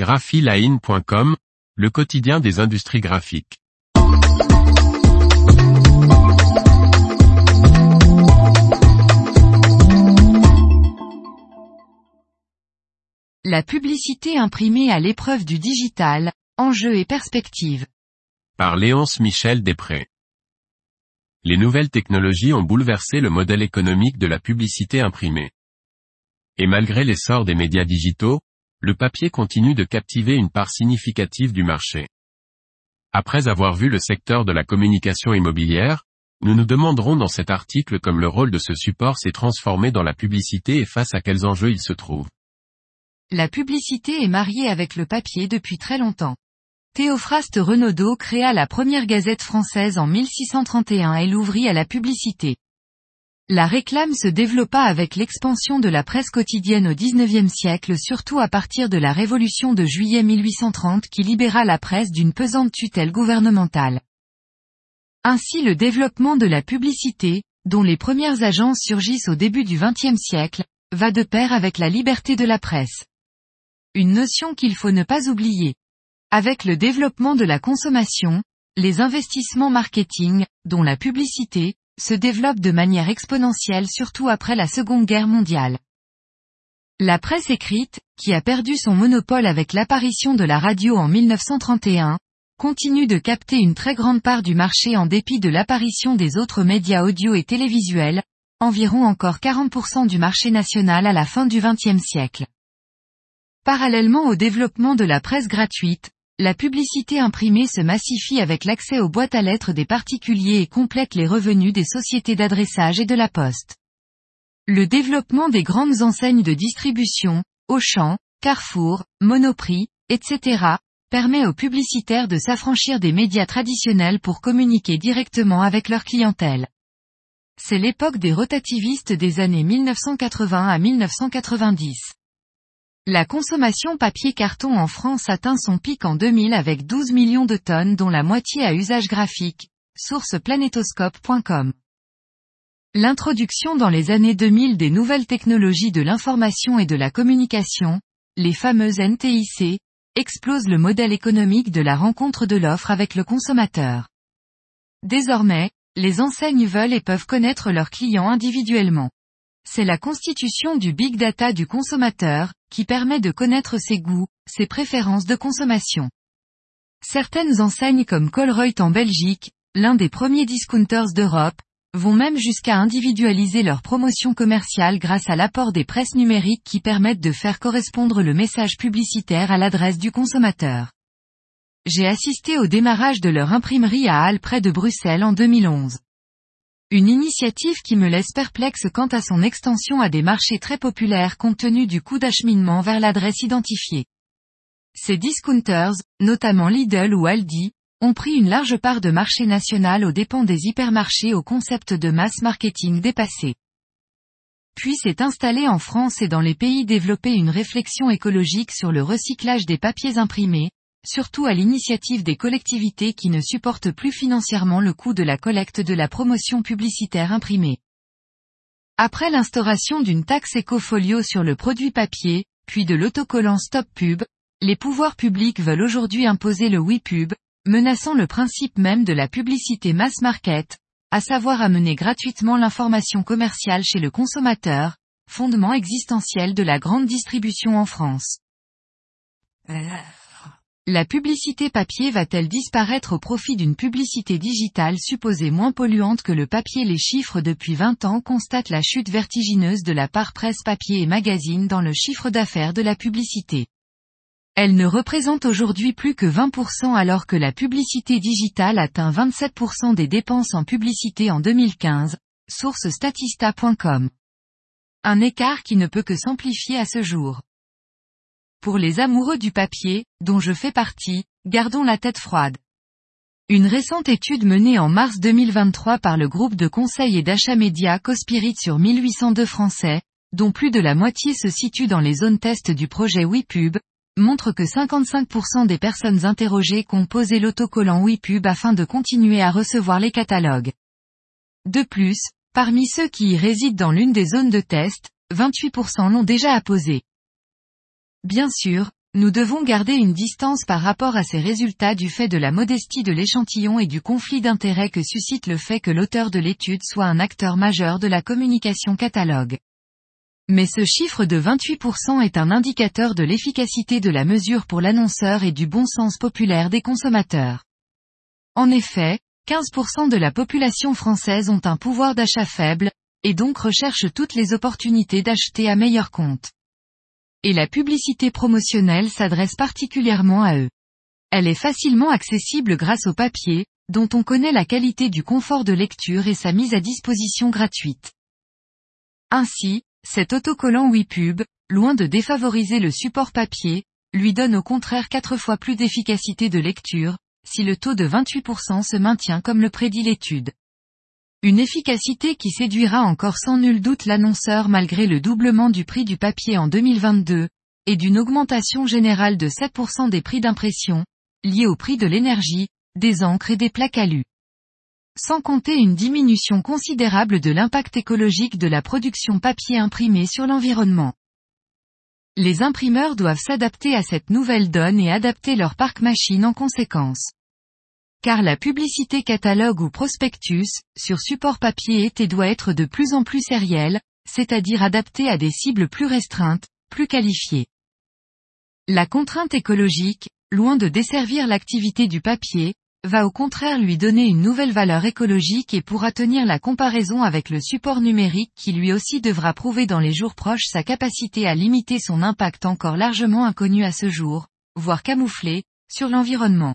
graphiline.com, le quotidien des industries graphiques. La publicité imprimée à l'épreuve du digital, enjeux et perspectives. Par Léonce Michel Després. Les nouvelles technologies ont bouleversé le modèle économique de la publicité imprimée. Et malgré l'essor des médias digitaux, le papier continue de captiver une part significative du marché. Après avoir vu le secteur de la communication immobilière, nous nous demanderons dans cet article comme le rôle de ce support s'est transformé dans la publicité et face à quels enjeux il se trouve. La publicité est mariée avec le papier depuis très longtemps. Théophraste Renaudot créa la première gazette française en 1631 et l'ouvrit à la publicité. La réclame se développa avec l'expansion de la presse quotidienne au XIXe siècle surtout à partir de la Révolution de juillet 1830 qui libéra la presse d'une pesante tutelle gouvernementale. Ainsi le développement de la publicité, dont les premières agences surgissent au début du XXe siècle, va de pair avec la liberté de la presse. Une notion qu'il faut ne pas oublier. Avec le développement de la consommation, les investissements marketing, dont la publicité, se développent de manière exponentielle surtout après la Seconde Guerre mondiale. La presse écrite, qui a perdu son monopole avec l'apparition de la radio en 1931, continue de capter une très grande part du marché en dépit de l'apparition des autres médias audio et télévisuels, environ encore 40% du marché national à la fin du XXe siècle. Parallèlement au développement de la presse gratuite, la publicité imprimée se massifie avec l'accès aux boîtes à lettres des particuliers et complète les revenus des sociétés d'adressage et de la poste. Le développement des grandes enseignes de distribution, Auchan, Carrefour, Monoprix, etc., permet aux publicitaires de s'affranchir des médias traditionnels pour communiquer directement avec leur clientèle. C'est l'époque des rotativistes des années 1980 à 1990. La consommation papier-carton en France atteint son pic en 2000 avec 12 millions de tonnes dont la moitié à usage graphique, source planétoscope.com. L'introduction dans les années 2000 des nouvelles technologies de l'information et de la communication, les fameuses NTIC, explose le modèle économique de la rencontre de l'offre avec le consommateur. Désormais, les enseignes veulent et peuvent connaître leurs clients individuellement. C'est la constitution du big data du consommateur, qui permet de connaître ses goûts, ses préférences de consommation. Certaines enseignes comme Colruyt en Belgique, l'un des premiers discounters d'Europe, vont même jusqu'à individualiser leur promotion commerciale grâce à l'apport des presses numériques qui permettent de faire correspondre le message publicitaire à l'adresse du consommateur. J'ai assisté au démarrage de leur imprimerie à Halle près de Bruxelles en 2011. Une initiative qui me laisse perplexe quant à son extension à des marchés très populaires compte tenu du coût d'acheminement vers l'adresse identifiée. Ces discounters, notamment Lidl ou Aldi, ont pris une large part de marché national aux dépens des hypermarchés au concept de mass marketing dépassé. Puis s'est installée en France et dans les pays développés une réflexion écologique sur le recyclage des papiers imprimés, surtout à l'initiative des collectivités qui ne supportent plus financièrement le coût de la collecte de la promotion publicitaire imprimée. Après l'instauration d'une taxe écofolio sur le produit papier, puis de l'autocollant Stop Pub, les pouvoirs publics veulent aujourd'hui imposer le WePub, menaçant le principe même de la publicité mass market, à savoir amener gratuitement l'information commerciale chez le consommateur, fondement existentiel de la grande distribution en France. La publicité papier va-t-elle disparaître au profit d'une publicité digitale supposée moins polluante que le papier Les chiffres depuis 20 ans constatent la chute vertigineuse de la part presse papier et magazine dans le chiffre d'affaires de la publicité. Elle ne représente aujourd'hui plus que 20% alors que la publicité digitale atteint 27% des dépenses en publicité en 2015, source statista.com. Un écart qui ne peut que s'amplifier à ce jour. Pour les amoureux du papier, dont je fais partie, gardons la tête froide. Une récente étude menée en mars 2023 par le groupe de conseil et d'achat média Cospirit sur 1802 Français, dont plus de la moitié se situe dans les zones test du projet WePub, montre que 55% des personnes interrogées composaient l'autocollant WePub afin de continuer à recevoir les catalogues. De plus, parmi ceux qui y résident dans l'une des zones de test, 28% l'ont déjà apposé. Bien sûr, nous devons garder une distance par rapport à ces résultats du fait de la modestie de l'échantillon et du conflit d'intérêt que suscite le fait que l'auteur de l'étude soit un acteur majeur de la communication catalogue. Mais ce chiffre de 28% est un indicateur de l'efficacité de la mesure pour l'annonceur et du bon sens populaire des consommateurs. En effet, 15% de la population française ont un pouvoir d'achat faible, et donc recherchent toutes les opportunités d'acheter à meilleur compte et la publicité promotionnelle s'adresse particulièrement à eux. Elle est facilement accessible grâce au papier, dont on connaît la qualité du confort de lecture et sa mise à disposition gratuite. Ainsi, cet autocollant WePub, loin de défavoriser le support papier, lui donne au contraire quatre fois plus d'efficacité de lecture, si le taux de 28% se maintient comme le prédit l'étude. Une efficacité qui séduira encore sans nul doute l'annonceur malgré le doublement du prix du papier en 2022, et d'une augmentation générale de 7% des prix d'impression, liés au prix de l'énergie, des encres et des plaques alu. Sans compter une diminution considérable de l'impact écologique de la production papier imprimé sur l'environnement. Les imprimeurs doivent s'adapter à cette nouvelle donne et adapter leur parc machine en conséquence car la publicité catalogue ou prospectus, sur support papier est et doit être de plus en plus sérielle, c'est-à-dire adaptée à des cibles plus restreintes, plus qualifiées. La contrainte écologique, loin de desservir l'activité du papier, va au contraire lui donner une nouvelle valeur écologique et pourra tenir la comparaison avec le support numérique qui lui aussi devra prouver dans les jours proches sa capacité à limiter son impact encore largement inconnu à ce jour, voire camouflé, sur l'environnement.